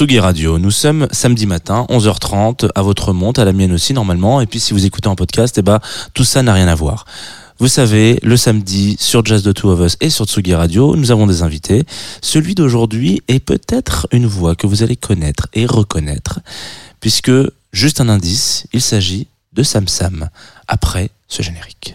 Tsugi Radio. Nous sommes samedi matin, 11h30, à votre monte, à la mienne aussi normalement. Et puis si vous écoutez en podcast, eh ben, tout ça n'a rien à voir. Vous savez, le samedi, sur Jazz the Two of Us et sur Tsugi Radio, nous avons des invités. Celui d'aujourd'hui est peut-être une voix que vous allez connaître et reconnaître, puisque, juste un indice, il s'agit de Sam Sam, après ce générique.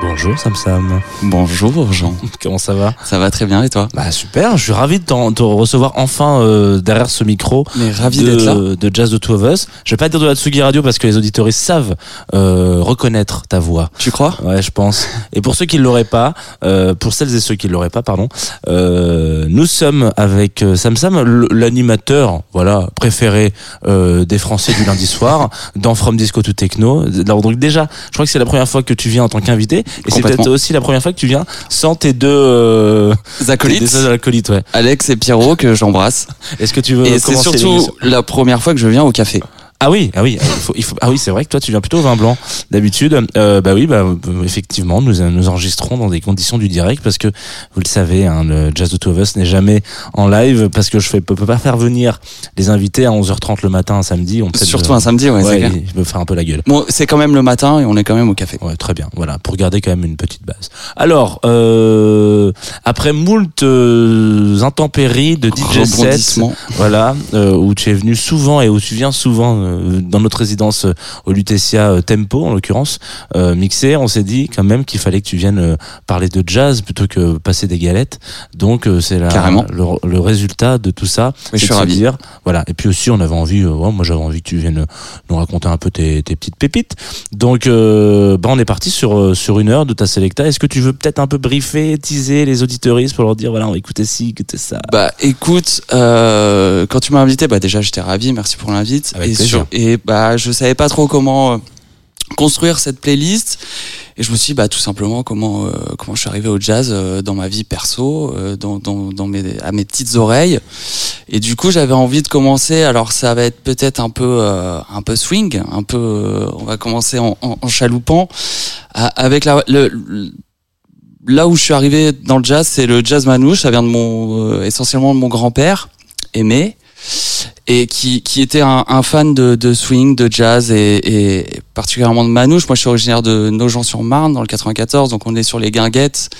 Bonjour Sam Sam. Bonjour Jean. Comment ça va Ça va très bien et toi Bah super, je suis ravi de te recevoir enfin euh, derrière ce micro. Mais ravi de, d'être là. de Jazz the Two of Us. Je vais pas dire de la Tsugi Radio parce que les auditoristes savent euh, reconnaître ta voix. Tu crois Ouais, je pense. Et pour ceux qui l'auraient pas, euh, pour celles et ceux qui ne l'auraient pas, pardon, euh, nous sommes avec euh, Sam Sam, l'animateur, voilà, préféré euh, des Français du lundi soir, dans From Disco to Techno. Alors, donc déjà, je crois que c'est la première fois que tu viens en tant qu'invité, et c'est peut-être aussi la première fois que tu viens sans tes deux, euh, tes Acolytes, deux acolytes, ouais. Alex et Pierrot que j'embrasse. Est-ce que tu veux et c'est surtout la première fois que je viens au café. Ah oui, ah oui, il faut, il faut- ah oui, c'est vrai que toi tu viens plutôt au vin blanc d'habitude. Euh, bah oui, bah euh, effectivement, nous nous enregistrons dans des conditions du direct parce que vous le savez, hein, le Jazz the Two of Us n'est jamais en live parce que je fais, peux, peux pas faire venir les invités à 11h30 le matin un samedi. On peut Surtout un samedi, ouais, c'est ouais, je me faire un peu la gueule. Bon, c'est quand même le matin et on est quand même au café. Ouais, très bien. Voilà, pour garder quand même une petite base. Alors, euh, après moult euh, intempéries de DJ Rebondissement. voilà, euh, où tu es venu souvent et où tu viens souvent euh, dans notre résidence euh, au Lutetia euh, Tempo, en l'occurrence, euh, mixé, on s'est dit quand même qu'il fallait que tu viennes parler de jazz plutôt que passer des galettes. Donc c'est Carrément. le, le résultat de tout ça. Mais je suis ravi. dire, voilà. Et puis aussi on avait envie, euh, ouais, moi j'avais envie que tu viennes nous raconter un peu tes, tes petites pépites. Donc euh, bah on est parti sur sur une heure de ta selecta. Est-ce que tu veux peut-être un peu briefer, teaser les auditeuristes pour leur dire voilà on va écouter ci, écouter ça? Bah écoute, euh, quand tu m'as invité, bah déjà j'étais ravi, merci pour l'invite. Avec Et, plaisir. Et bah je savais pas trop comment euh, construire cette playlist. Et je me suis dit, bah tout simplement comment euh, comment je suis arrivé au jazz euh, dans ma vie perso, euh, dans, dans, dans mes à mes petites oreilles. Et du coup j'avais envie de commencer. Alors ça va être peut-être un peu euh, un peu swing, un peu. euh, on va commencer en, en, chaloupant avec la le, le- là où je suis arrivé dans le jazz, c'est le jazz manouche. Ça vient de mon essentiellement de mon grand-père, Aimé, et qui, qui était un, un fan de, de swing, de jazz et, et particulièrement de manouche. Moi, je suis originaire de Nogent-sur-Marne dans le 94, donc on est sur les guinguettes.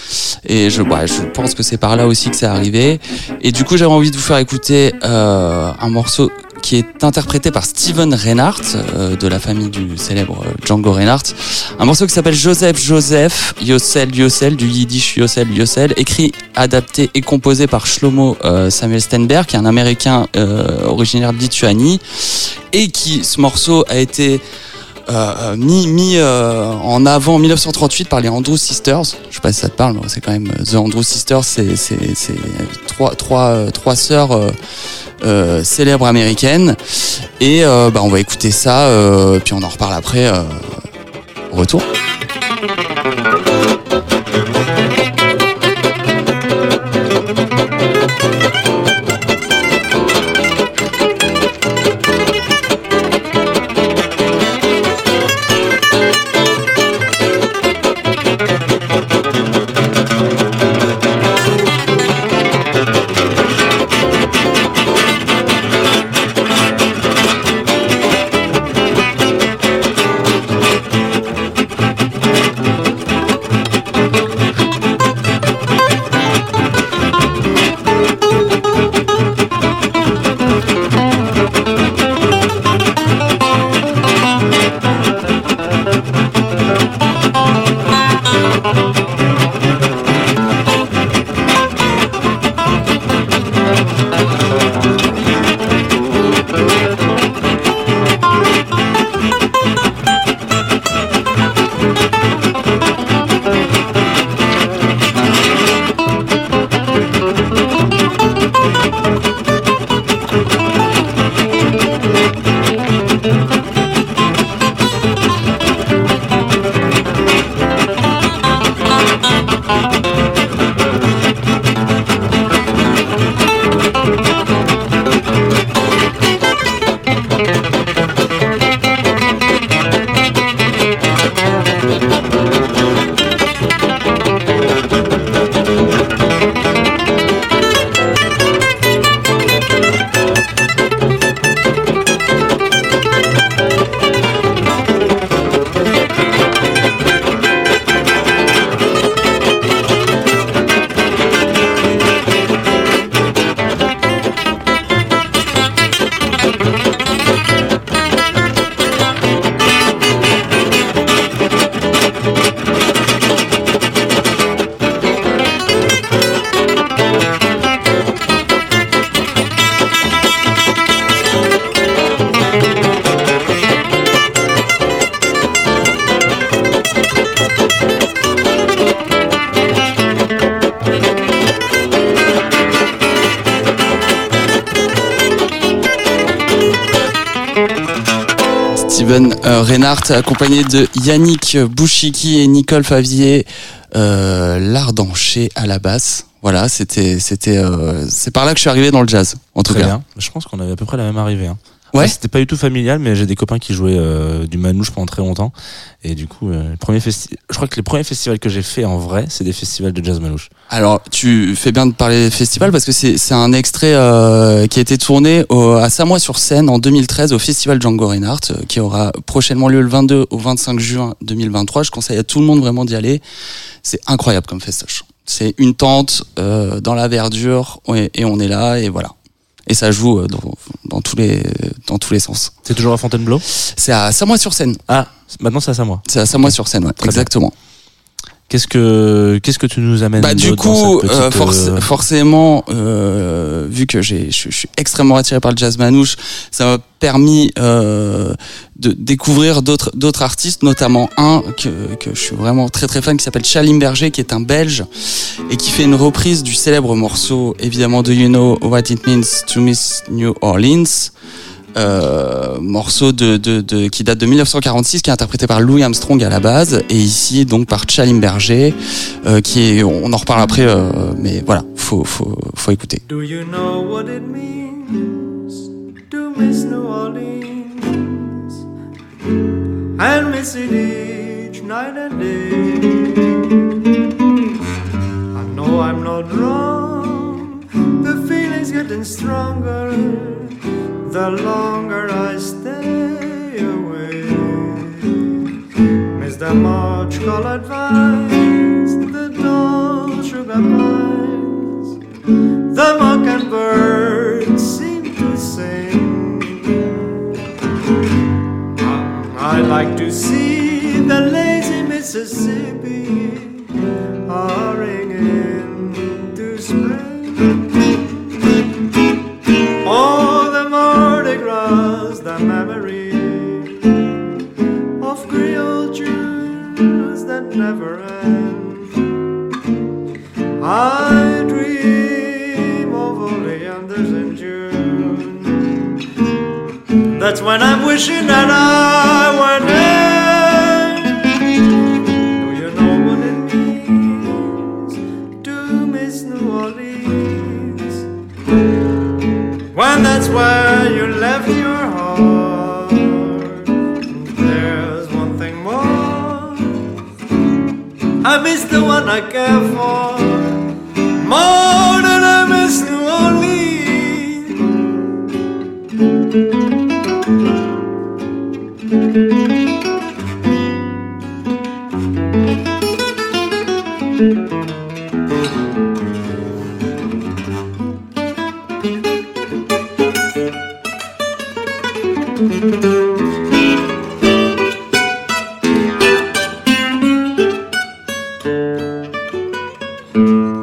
Et je, ouais, je pense que c'est par là aussi que c'est arrivé. Et du coup, j'avais envie de vous faire écouter euh, un morceau qui est interprété par Steven Reinhardt euh, de la famille du célèbre euh, Django Reinhardt. Un morceau qui s'appelle Joseph Joseph Yossel Yossel du yiddish Yossel Yossel, écrit, adapté et composé par Shlomo euh, Samuel Stenberg, qui est un Américain euh, originaire de Lituanie, et qui ce morceau a été euh, mis, mis euh, en avant en 1938 par les Andrews Sisters. Je sais pas si ça te parle, mais c'est quand même euh, The Andrews Sisters, c'est trois trois euh, trois sœurs euh, euh, célèbres américaines. Et euh, bah on va écouter ça, euh, puis on en reparle après. Euh, retour. Reinhardt, accompagné de Yannick Bouchiki et Nicole Favier euh, Lardancher à la basse. Voilà, c'était, c'était, euh, c'est par là que je suis arrivé dans le jazz, en tout Très cas. bien. Je pense qu'on avait à peu près la même arrivée. Hein. Ouais. Enfin, C'était pas du tout familial, mais j'ai des copains qui jouaient euh, du manouche pendant très longtemps. Et du coup, euh, les premiers festi- je crois que les premiers festivals que j'ai fait en vrai, c'est des festivals de jazz manouche. Alors, tu fais bien de parler des festivals parce que c'est, un extrait euh, qui a été tourné au, à Samois-sur-Seine en 2013 au festival Django Reinhardt, euh, qui aura prochainement lieu le 22 au 25 juin 2023. Je conseille à tout le monde vraiment d'y aller. C'est incroyable comme festoche. C'est une tente euh, dans la verdure et, et on est là et voilà. Et ça joue euh, dans, dans tous les dans tous les sens. C'est toujours à Fontainebleau? C'est à Samois-sur-Seine. Ah, maintenant c'est à ça moi. C'est à Samois-sur-Seine, ouais, bien. Qu'est-ce que qu'est-ce que tu nous amènes Bah du coup, petite, euh, forc- euh, forcément, euh, vu que j'ai, je, suis extrêmement attiré par le jazz manouche, ça m'a permis euh, de découvrir d'autres d'autres artistes, notamment un que, que je suis vraiment très très fan, qui s'appelle Chalim Berger, qui est un Belge et qui fait une reprise du célèbre morceau, évidemment, Do You Know What It Means to Miss New Orleans. Euh, morceau de, de, de, qui date de 1946, qui est interprété par Louis Armstrong à la base, et ici donc par Chalim Berger, euh, qui est, on en reparle après, euh, mais voilà, faut, faut, faut écouter. Do you know what it means to miss New Orleans and miss it each night and day? I know I'm not wrong, the feeling's getting stronger the longer I stay away. Miss the March colored vines, the dull sugar pines. The mockingbirds seem to sing. Ah, I like to see the lazy Mississippi ah, That's when I'm wishing that I were there. Do you know what it means to miss New Orleans? When that's where you left your heart. There's one thing more. I miss the one I care for more Música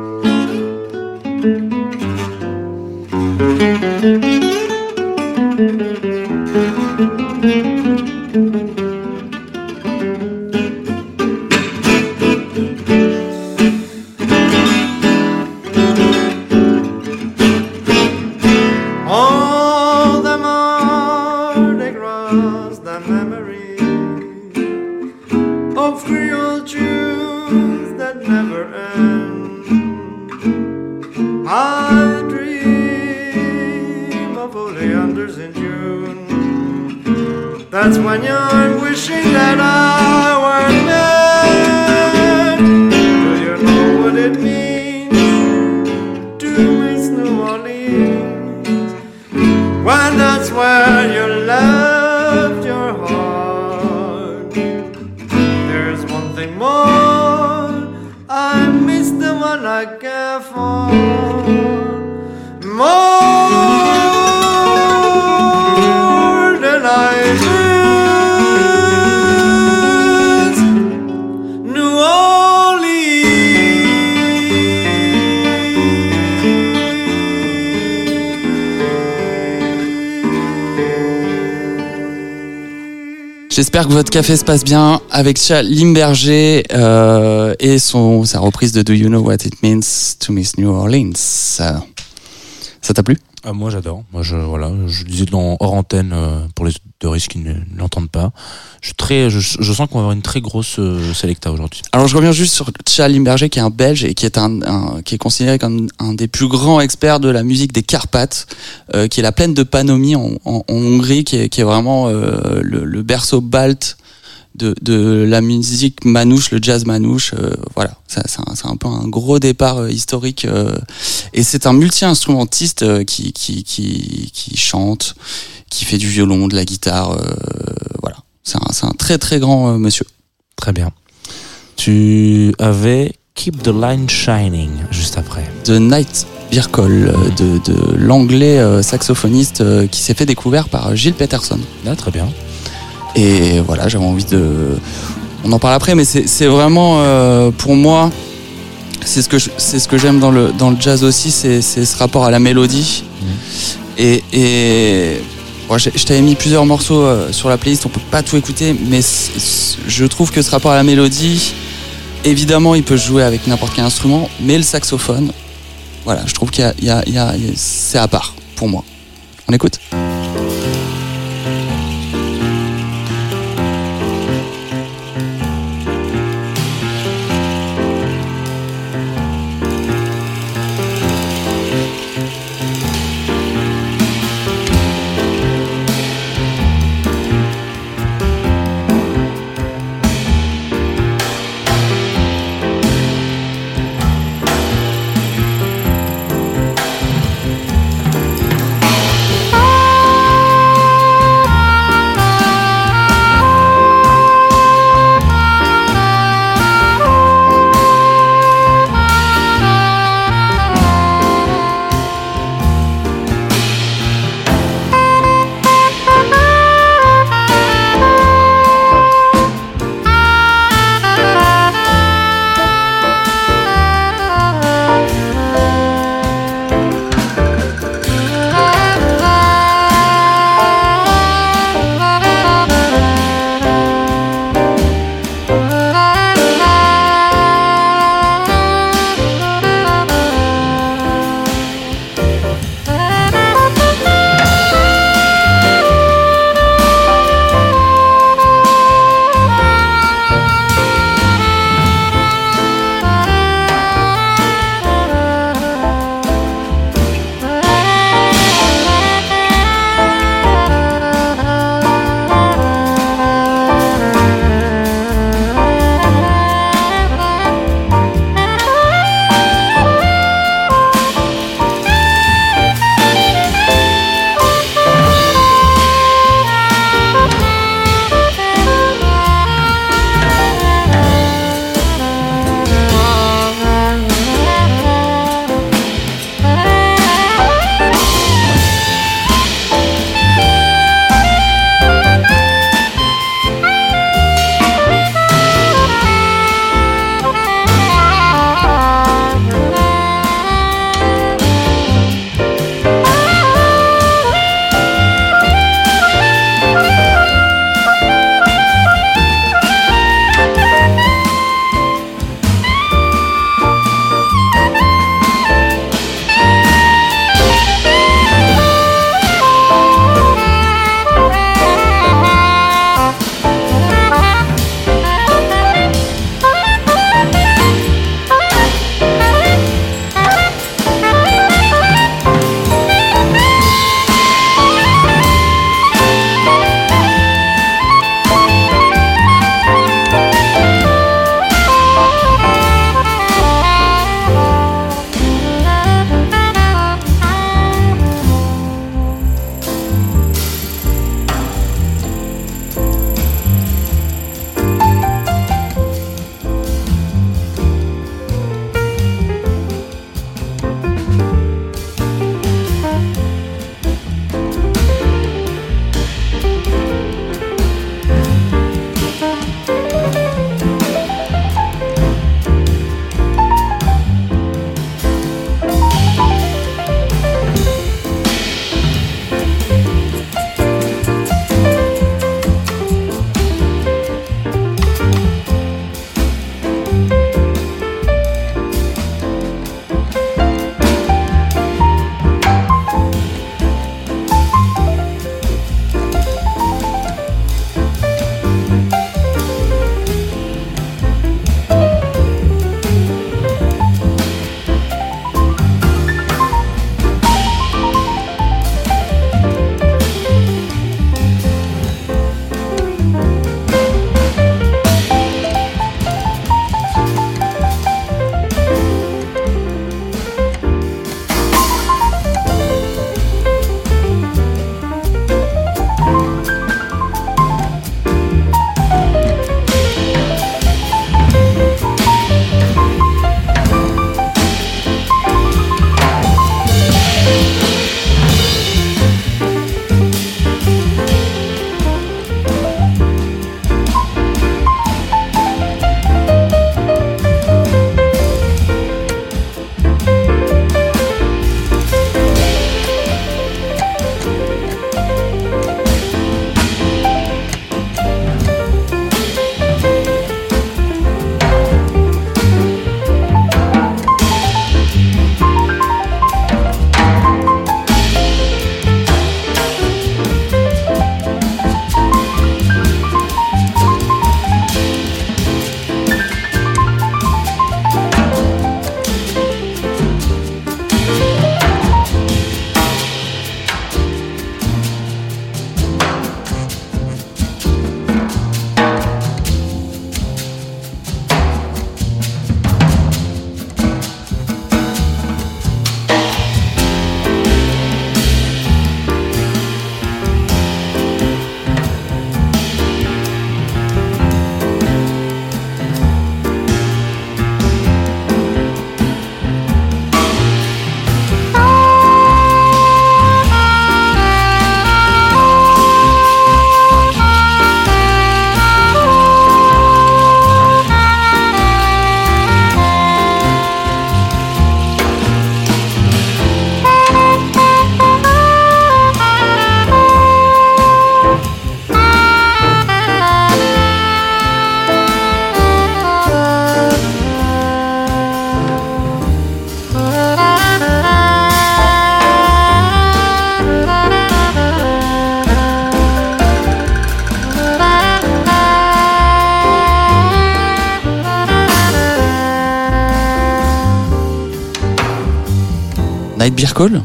J'espère que votre café se passe bien avec Charles Limberger euh, et son, sa reprise de Do You Know What It Means to Miss New Orleans. Ça t'a plu? Ah, moi j'adore. Moi je voilà, je disais dans hors antenne euh, pour les le risque qu'ils ne l'entendent pas. Je, suis très, je, je sens qu'on va avoir une très grosse euh, Selecta aujourd'hui. Alors je reviens juste sur Charles Limberger qui est un Belge et qui est un, un- qui est considéré comme un des plus grands experts de la musique des Carpates, euh, qui est la plaine de Panonie en, en- en Hongrie, qui est, qui est vraiment euh, le, le berceau balte de, de la musique manouche, le jazz manouche. euh, voilà, Ça, c'est un, c'est un peu un gros départ euh, historique euh, et c'est un multi-instrumentiste euh, qui, qui, qui, qui chante, qui fait du violon, de la guitare. euh, voilà, c'est un, c'est un très très grand euh, monsieur. Très bien. Tu avais Keep the Line Shining juste après. The Night Birkle euh, de, de l'anglais euh, saxophoniste euh, qui s'est fait découvert par Gilles Peterson. Ah, très bien. Et voilà, j'avais envie de. On en parle après, mais c'est c'est vraiment euh, pour moi, c'est ce que c'est ce que j'aime dans le dans le jazz aussi, c'est c'est ce rapport à la mélodie. Et, et je t'avais mis plusieurs morceaux euh, sur la playlist, on peut pas tout écouter, mais je trouve que ce rapport à la mélodie, évidemment, il peut jouer avec n'importe quel instrument, mais le saxophone, voilà, je trouve qu'il y a, a- c'est à part pour moi. On écoute? Call,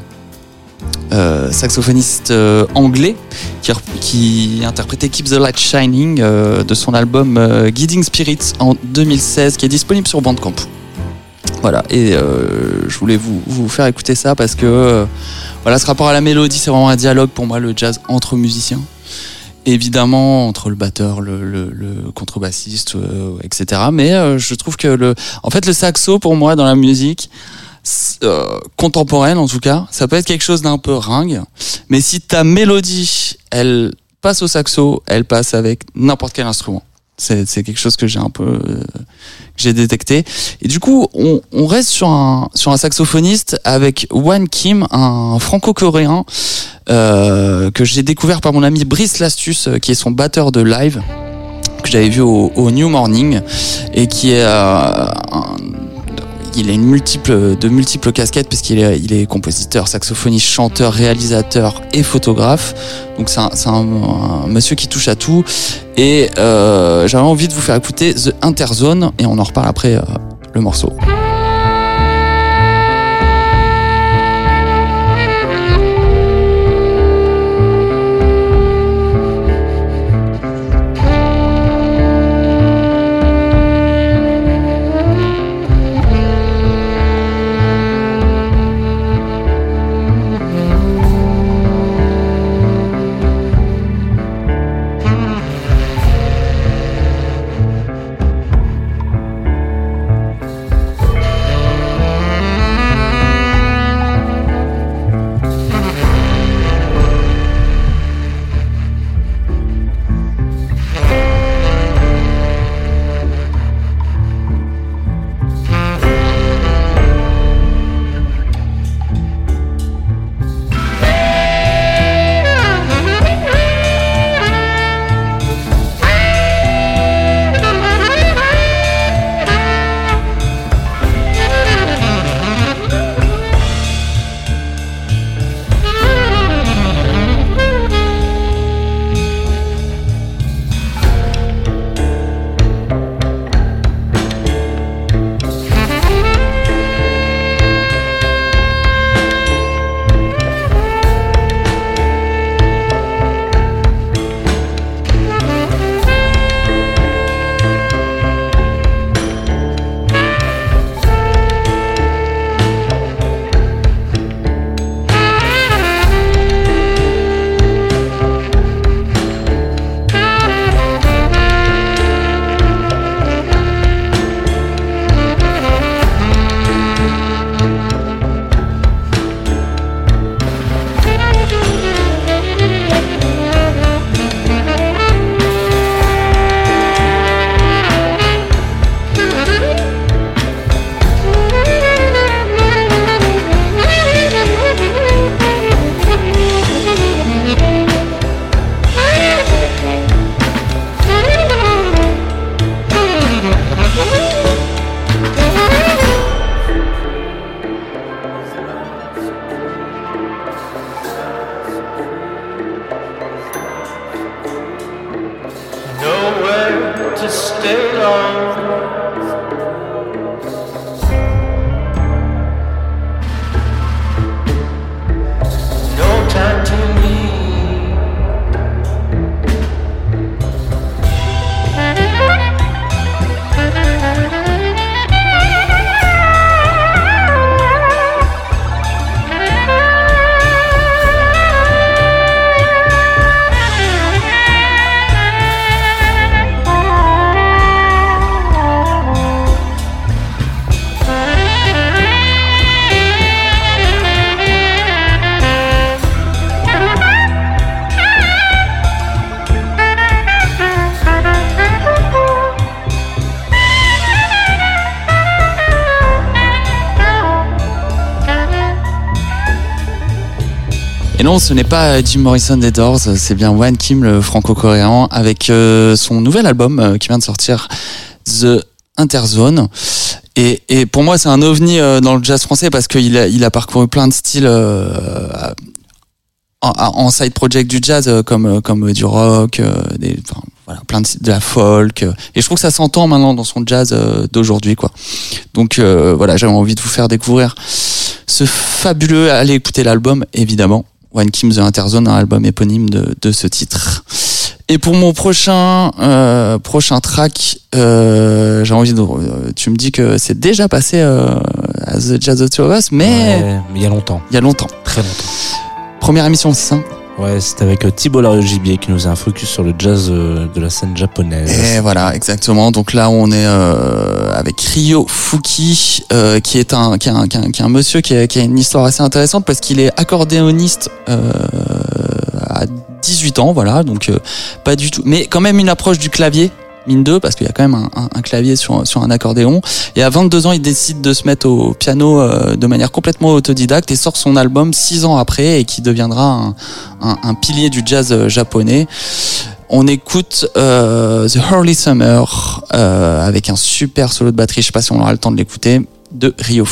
euh, saxophoniste euh, anglais qui, qui interprétait Keep the Light Shining euh, de son album Guiding Spirits en 2016 qui est disponible sur Bandcamp. Voilà, et je voulais vous, vous faire écouter ça parce que voilà, ce rapport à la mélodie, c'est vraiment un dialogue pour moi, le jazz entre musiciens. Évidemment, entre le batteur, le, le, contrebassiste, etc. Mais je trouve que le, en fait, le saxo pour moi dans la musique euh, contemporaine, en tout cas, ça peut être quelque chose d'un peu ringue. Mais si ta mélodie, elle passe au saxo, elle passe avec n'importe quel instrument. C'est c'est quelque chose que j'ai un peu euh, que j'ai détecté. Et du coup, on, on reste sur un sur un saxophoniste avec Wan Kim, un franco-coréen euh, que j'ai découvert par mon ami Brice Lastus, euh, qui est son batteur de live que j'avais vu au, au New Morning et qui est un- il a une multiple de multiples casquettes puisqu'il est il est compositeur, saxophoniste, chanteur, réalisateur et photographe. Donc c'est un monsieur qui touche à tout et euh, j'avais envie de vous faire écouter The Interzone et on en reparle après euh, le morceau. Non, ce n'est pas Jim Morrison des Doors, c'est bien Wan Kim, le franco-coréen, avec euh, son nouvel album euh, qui vient de sortir, The Interzone. Et, et pour moi, c'est un ovni euh, dans le jazz français parce qu'il a, il a parcouru plein de styles en, side project du jazz, comme, comme du rock, des, enfin, voilà, plein de, de la folk. et je trouve que ça s'entend maintenant dans son jazz d'aujourd'hui, quoi. Donc euh, voilà, j'avais envie de vous faire découvrir ce fabuleux, allez écouter l'album évidemment. One Kim The Interzone, un album éponyme de, de ce titre. Et pour mon prochain euh, prochain track, euh, j'ai envie de. euh, Tu me dis que c'est déjà passé euh, à The Jazz of Two of Us, mais Ouais, mais il y a longtemps, il y a longtemps. très longtemps. Première émission, c'est ça? Ouais, c'était avec euh, Thibault Lario Gibier qui nous a un focus sur le jazz euh, de la scène japonaise. Et voilà, exactement. Donc là, on est euh, avec Ryo Fuki, euh, qui est un, qui est un, qui est un, qui est un monsieur qui a, qui a une histoire assez intéressante parce qu'il est accordéoniste euh, à 18 ans, voilà. Donc euh, pas du tout, mais quand même une approche du clavier. Mine 2 parce qu'il y a quand même un, clavier sur, sur un accordéon. Et à 22 ans il décide de se mettre au piano euh, de manière complètement autodidacte et sort son album 6 ans après et qui deviendra un, un, pilier du jazz euh, japonais. On écoute euh, The Early Summer avec un super solo de batterie. Je sais pas si on aura le temps de l'écouter de Ryo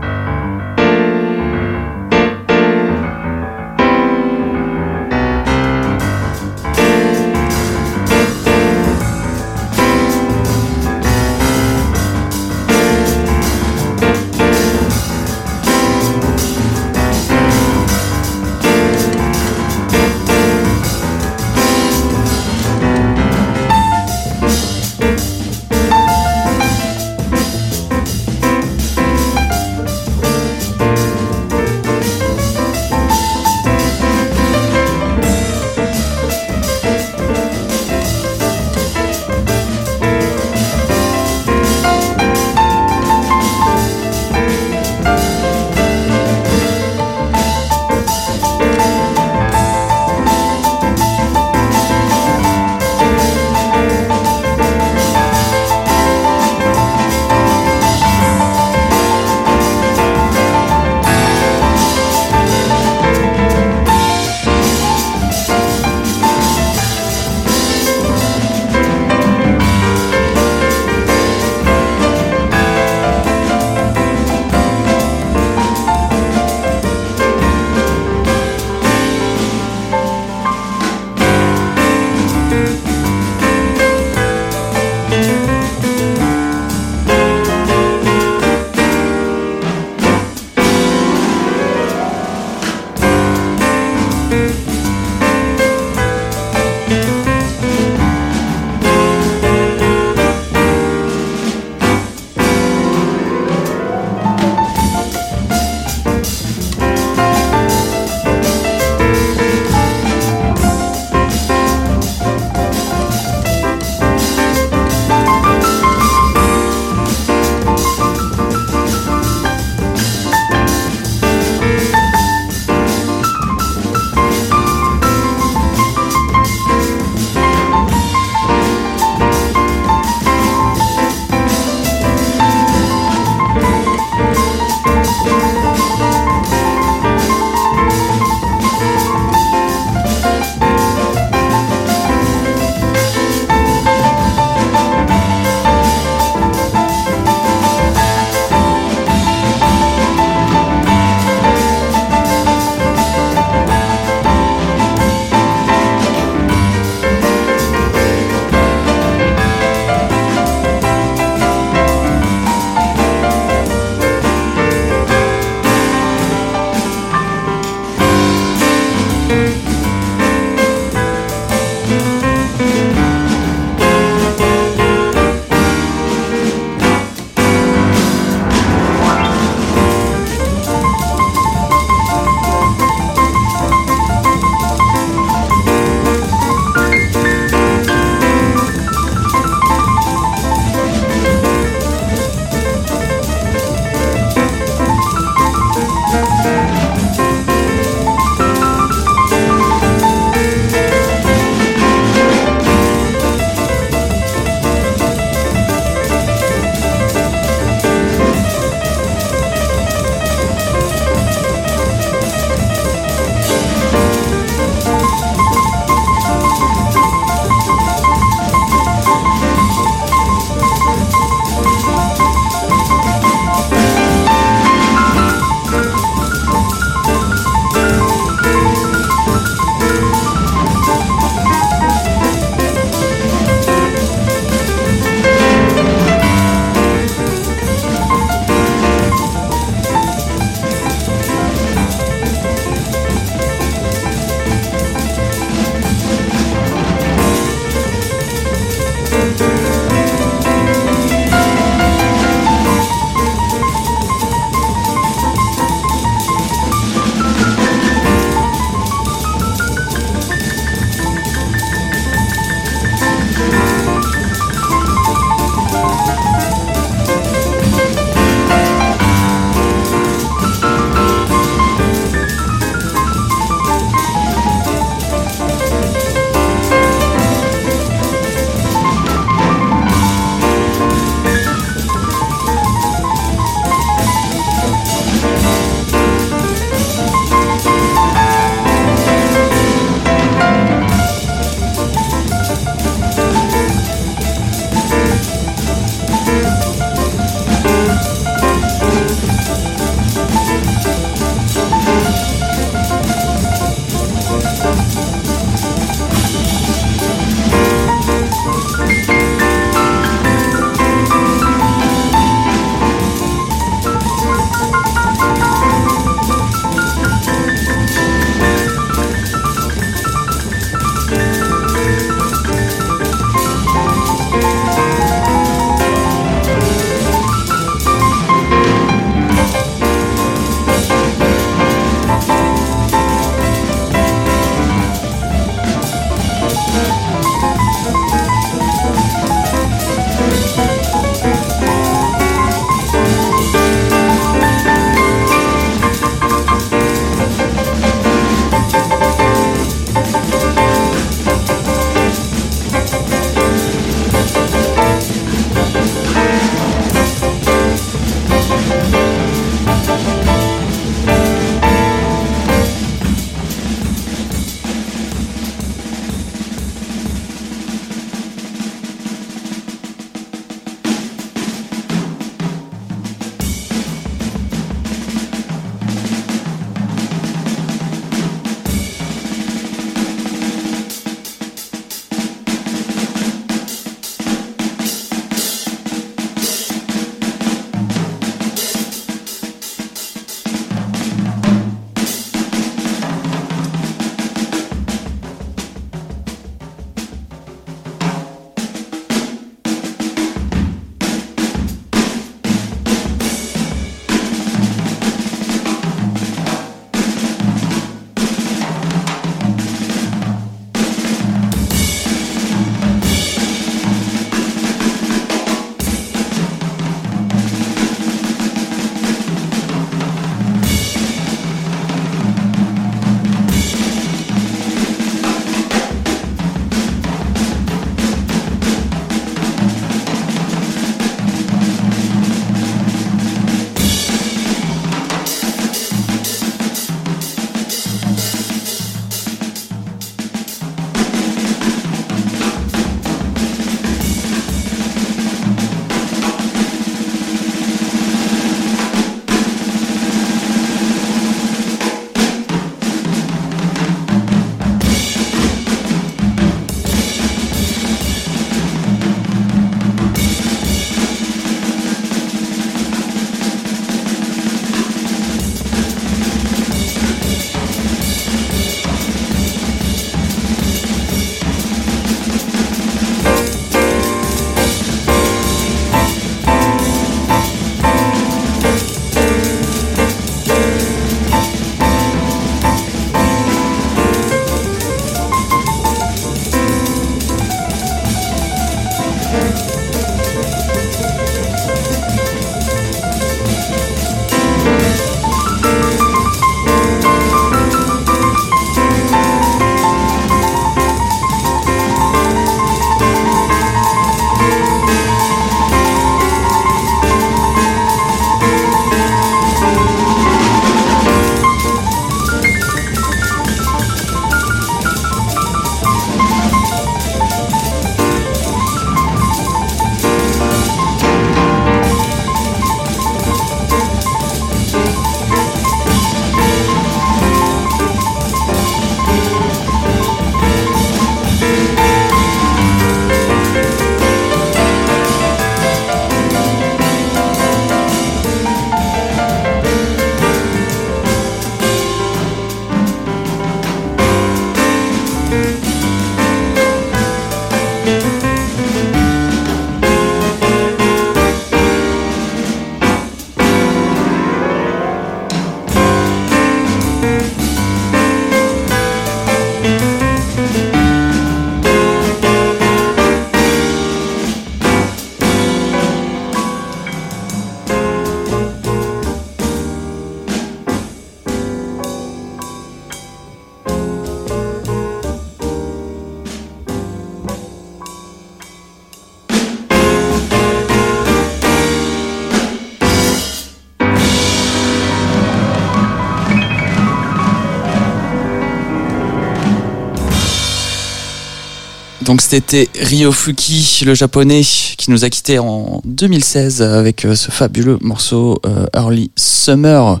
Donc c'était Ryofuki, le japonais, qui nous a quitté en 2016 avec euh, ce fabuleux morceau euh, Early Summer.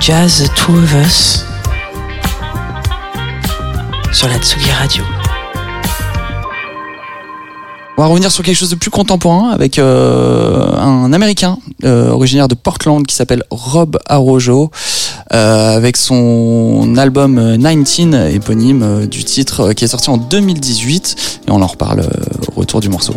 Jazz The Two of Us sur la Tsugi Radio. On va revenir sur quelque chose de plus contemporain avec euh, un Américain euh, originaire de Portland qui s'appelle Rob Arojo euh, avec son album euh, 19 éponyme euh, du titre euh, qui est sorti en 2018 et on en reparle euh, au retour du morceau.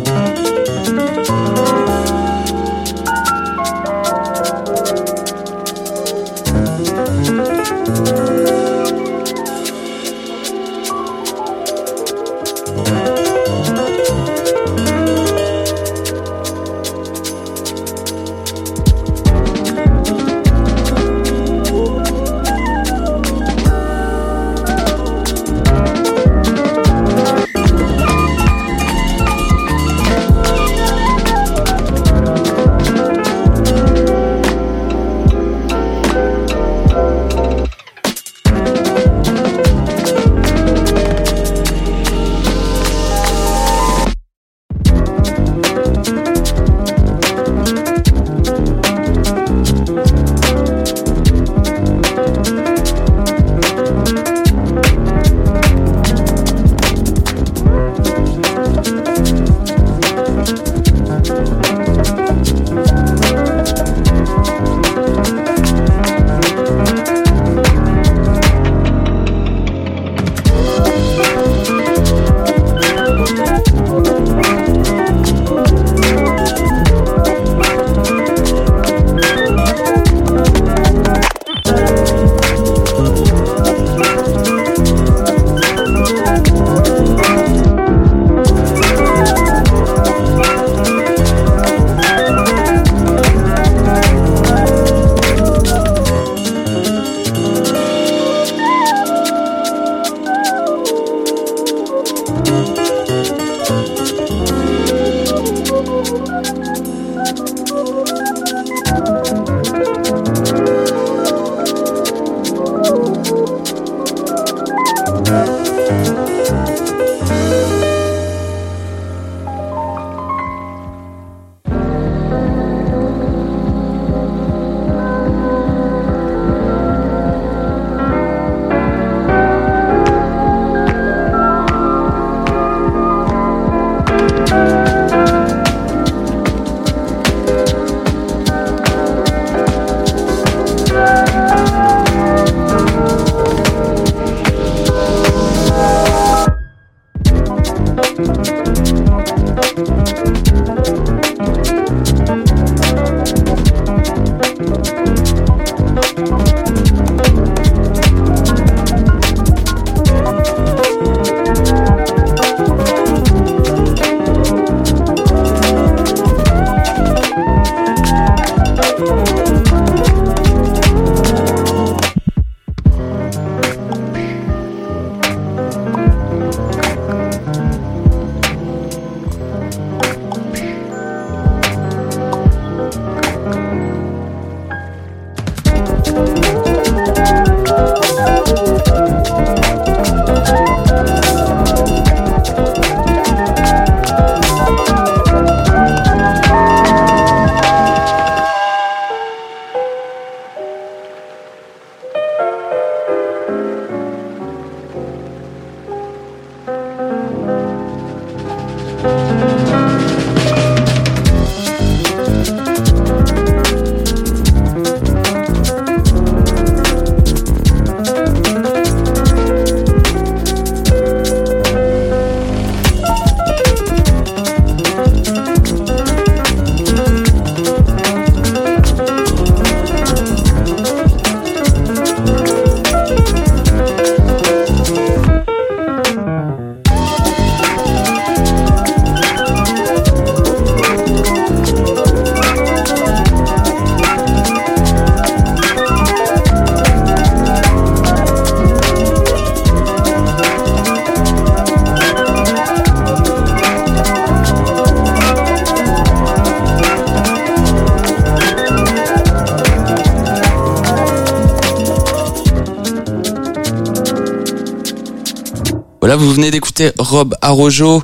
Arojo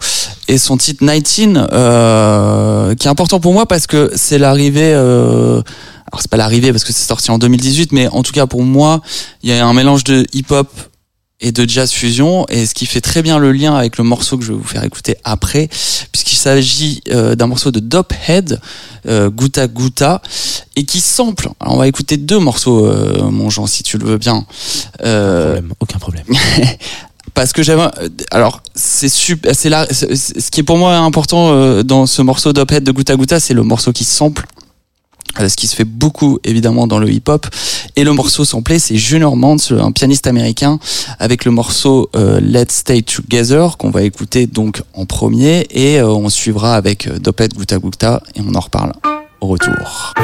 et son titre 19, euh, qui est important pour moi parce que c'est l'arrivée. Euh, alors c'est pas l'arrivée parce que c'est sorti en 2018, mais en tout cas pour moi, il y a un mélange de hip-hop et de jazz fusion et ce qui fait très bien le lien avec le morceau que je vais vous faire écouter après puisqu'il s'agit euh, d'un morceau de Dope Head euh, Guta Guta et qui sample alors on va écouter deux morceaux euh, mon Jean si tu le veux bien euh, Problème, aucun problème. parce que j'avais alors c'est super c'est là ce qui est pour moi important euh, dans ce morceau Dope Head de Guta Guta c'est le morceau qui sample euh, ce qui se fait beaucoup évidemment dans le hip-hop et le morceau samplé c'est Junior Mans un pianiste américain avec le morceau euh, Let's Stay Together qu'on va écouter donc en premier et on suivra avec Dope Head Guta Guta et on en reparle au retour.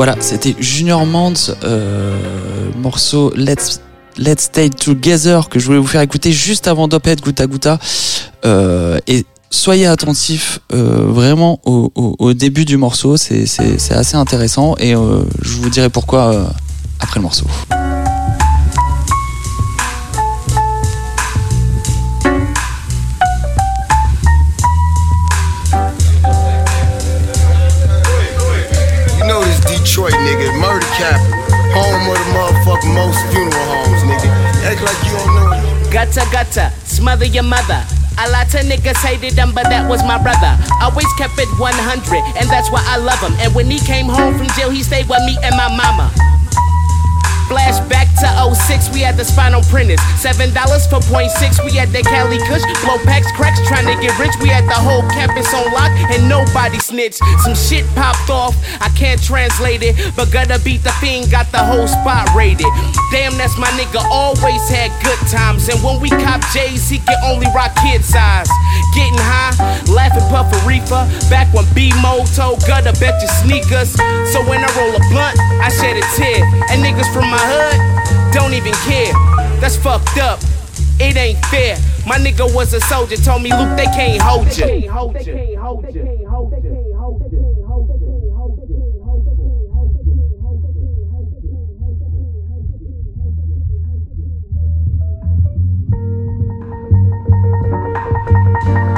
Voilà, c'était Junior Mans, euh, morceau Let's Let's Stay Together que je voulais vous faire écouter juste avant Dophead Gouta Gouta. Euh, et soyez attentifs euh, vraiment au, début du morceau, c'est assez intéressant et je vous dirai pourquoi après le morceau. Detroit nigga, murder capital, home of the motherfucking most funeral homes, nigga. Act like you don't know. Gutter, gutter, smother your mother. A lot of niggas hated him, but that was my brother. Always kept it 100, and that's why I love him. And when he came home from jail, he stayed with me and my mama. Flashback to 06, we had the spinal printers. $7 for point six, we had the Cali Kush. Blow packs, cracks, trying to get rich. We had the whole campus on lock, and nobody snitched. Some shit popped off, I can't translate it. But gotta beat the fiend, got the whole spot rated. Damn, that's my nigga, always had good times. And when we cop J's, he can only rock kid size. Getting high, laughing puff a reefer. Back when B-Mo told Gutter, bet your sneakers. So when I roll a blunt, I shed a tear. And niggas from my my hood don't even care. That's fucked up. It ain't fair. My nigga was a soldier, told me, Luke, they can't hold you. They can't hold you. Thank you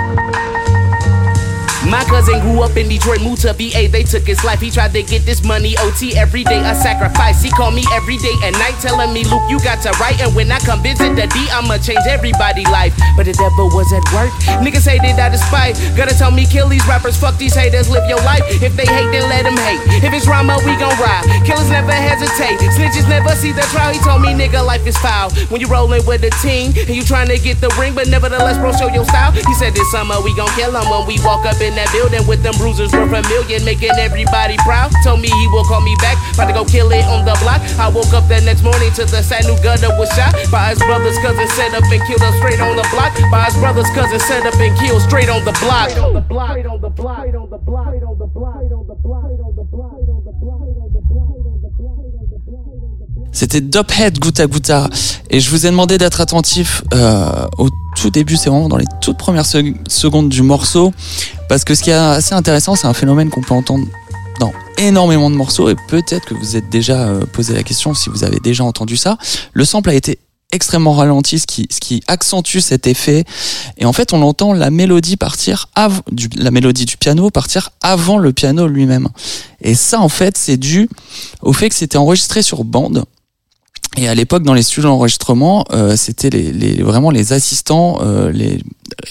cousin grew up in Detroit, moved to BA, they took his life. He tried to get this money, OT every day, a sacrifice. He called me every day and night, telling me, Luke, you got to write. And when I come visit the D, I'ma change everybody's life. But the devil was at work. Niggas hated out of spite. Gotta tell me, kill these rappers, fuck these haters, live your life. If they hate, then let them hate. If it's drama, we gon' ride. Killers never hesitate. Snitches never see the trial. He told me, nigga, life is foul. When you rollin' with a team and you trying to get the ring, but nevertheless, bro, show your style. He said this summer we gon' kill him when we walk up in that building with them bruisers worth a million, making everybody proud. Told me he will call me back, about to go kill it on the block. I woke up the next morning to the sad new gutter was shot by his brother's cousin, set up and killed him straight on the block. By his brother's cousin, set up and killed straight on the block. Straight on the block. Straight on the block. Straight on the block. Straight on the block. Straight on the block. Straight on the block. Straight on the block. Straight on the block. C'était Dophead Gouta Gouta et je vous ai demandé d'être attentif euh, au tout début, c'est vraiment dans les toutes premières secondes du morceau parce que ce qui est assez intéressant, c'est un phénomène qu'on peut entendre dans énormément de morceaux et peut-être que vous êtes déjà euh, posé la question si vous avez déjà entendu ça. Le sample a été extrêmement ralenti, ce qui, ce qui accentue cet effet. Et en fait, on entend la mélodie partir la mélodie du piano partir avant le piano lui-même. Et ça, en fait, c'est dû au fait que c'était enregistré sur bande. Et à l'époque, dans les studios d'enregistrement, euh, c'était les, les, vraiment les assistants, euh, les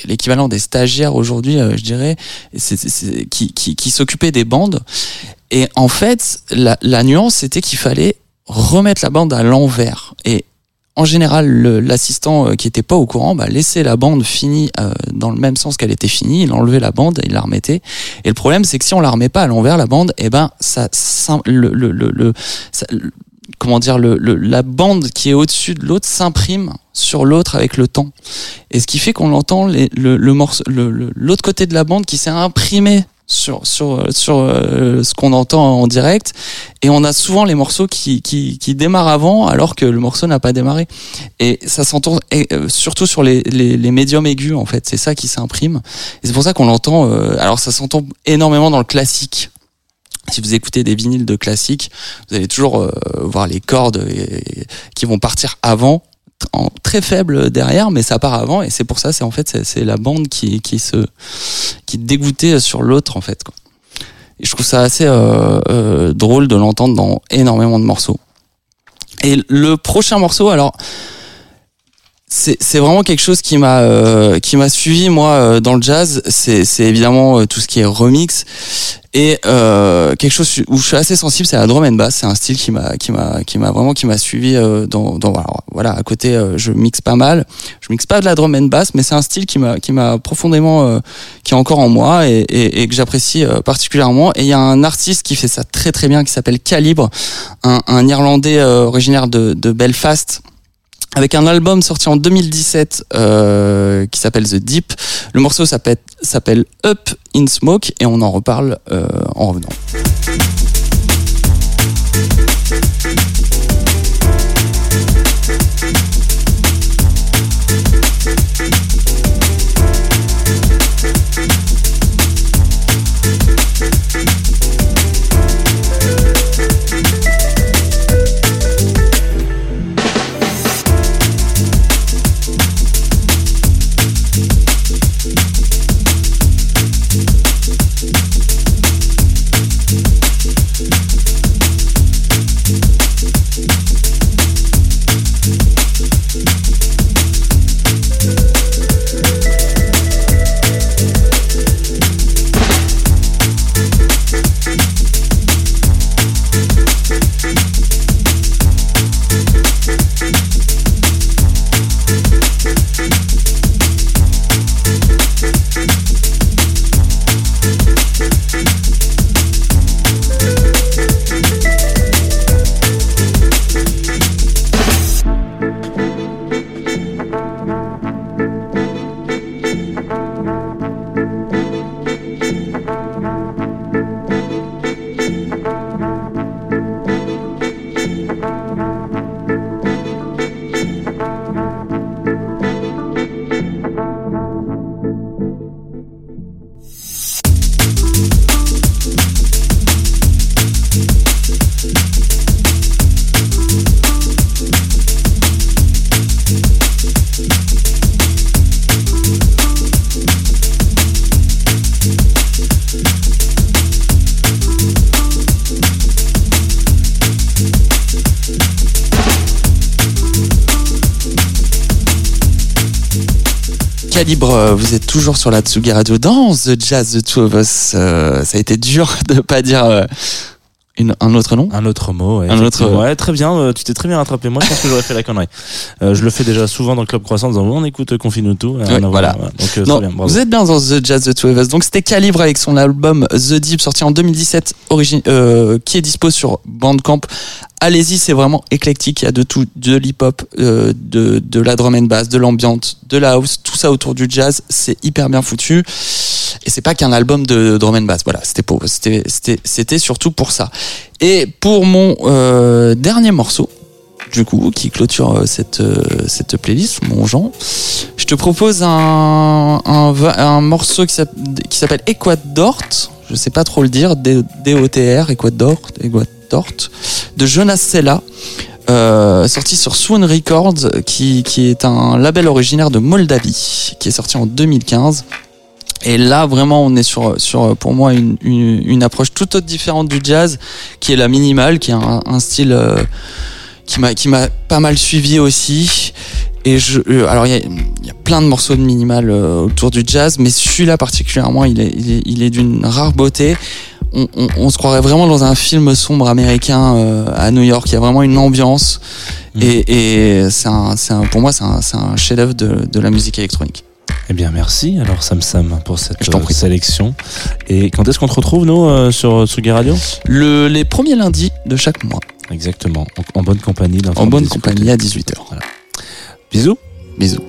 l'équivalent des stagiaires aujourd'hui, euh, je dirais, c'est- c'est- c'est- qui, qui, qui s'occupaient des bandes. Et en fait, la, la nuance, c'était qu'il fallait remettre la bande à l'envers. Et en général, l'assistant euh, qui était pas au courant, bah, laissait la bande finie euh, dans le même sens qu'elle était finie. Il enlevait la bande, il la remettait. Et le problème, c'est que si on la remet pas à l'envers, la bande, eh ben, ça, le, le, le, le- ça- comment dire, le, le- la bande qui est au-dessus de l'autre s'imprime sur l'autre avec le temps. Et ce qui fait qu'on entend les, le, le morceau, l'autre côté de la bande qui s'est imprimé sur sur sur euh, ce qu'on entend en direct. Et on a souvent les morceaux qui qui, qui démarrent avant alors que le morceau n'a pas démarré. Et ça s'entend euh, surtout sur les, les les médiums aigus en fait. C'est ça qui s'imprime. Et c'est pour ça qu'on l'entend euh, alors ça s'entend énormément dans le classique si vous écoutez des vinyles de classique, vous allez toujours euh, voir les cordes qui vont partir avant, en très faible derrière, mais ça part avant, et c'est pour ça, c'est en fait c'est- c'est la bande qui qui se qui dégoûtait sur l'autre en fait. Quoi. Et je trouve ça assez euh, euh, drôle de l'entendre dans énormément de morceaux. Et le prochain morceau, alors c'est vraiment quelque chose qui m'a euh, qui m'a suivi moi euh, dans le jazz. C'est évidemment euh, tout ce qui est remix. Et euh, quelque chose où je suis assez sensible c'est la drum and bass. C'est un style qui m'a qui m'a qui m'a vraiment qui m'a suivi euh, dans dans voilà, à côté euh, je mixe pas mal. Je mixe pas de la drum and bass mais c'est un style qui m'a qui m'a profondément qui est encore en moi et, et, et que j'apprécie particulièrement. Et il y a un artiste qui fait ça très très bien qui s'appelle Calibre un, un irlandais originaire de, de Belfast avec un album sorti en 2017 euh, qui s'appelle The Deep. Le morceau s'appelle Up in Smoke et on en reparle euh, en revenant. Calibre, euh, vous êtes toujours sur la Tsugi Radio dans The Jazz The Two of Us. Euh, ça a été dur de pas dire euh, une, un autre nom. Un autre mot, ouais. Un autre-. Ouais, très bien, euh, tu t'es très bien rattrapé. Moi, je pense que j'aurais fait la connerie. Euh, je le fais déjà souvent dans le Club Croissant en disant, on écoute tout. Ouais, à voir. voilà. Donc, euh, Non, très bien, bravo. vous êtes bien dans The Jazz The Two of Us. Donc c'était Calibre avec son album The Deep sorti en 2017, origine, euh, qui est dispo sur Bandcamp. Allez-y, c'est vraiment éclectique. Il y a de tout, de l'hip-hop, euh, de, de la drum and bass, de l'ambiance, de la house, tout ça autour du jazz. C'est hyper bien foutu. Et c'est pas qu'un album de drum and bass. Voilà, c'était pour, c'était, c'était, c'était surtout pour ça. Et pour mon euh, dernier morceau, du coup, qui clôture euh, cette euh, cette playlist, mon Jean, je te propose un morceau qui s'app- qui s'appelle Equadort. Je sais pas trop le dire. D-O-T-R, Equadort, de Jonas Sella. Sorti sur Swoon Records, qui est un label originaire de Moldavie, qui est sorti en 2015. Et là, vraiment, on est sur, sur pour moi, une, une, une approche tout autre différente du jazz, qui est la minimale, qui est un, un style euh, qui m'a qui m'a pas mal suivi aussi. Et je, euh, alors il y a, y a plein de morceaux de minimal euh, autour du jazz, mais celui-là particulièrement, il est, il est, il est d'une rare beauté. On, on, on se croirait vraiment dans un film sombre américain euh, à New York. Il y a vraiment une ambiance, Mhm. et, et c'est un, c'est un, pour moi, c'est un, c'est un chef-d'œuvre de, de la musique électronique. Eh bien, merci alors Sam Sam pour cette euh, sélection. Et quand est-ce qu'on te retrouve, nous, euh, sur Tsugi Radio? Le, les premiers lundis de chaque mois, Exactement. En, en bonne compagnie. en bonne compagnie à 18h. Bisous. Bisous.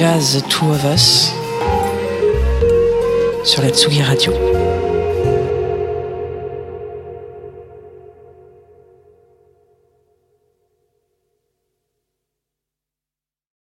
Jazz The Two of Us sur la Tsugi Radio.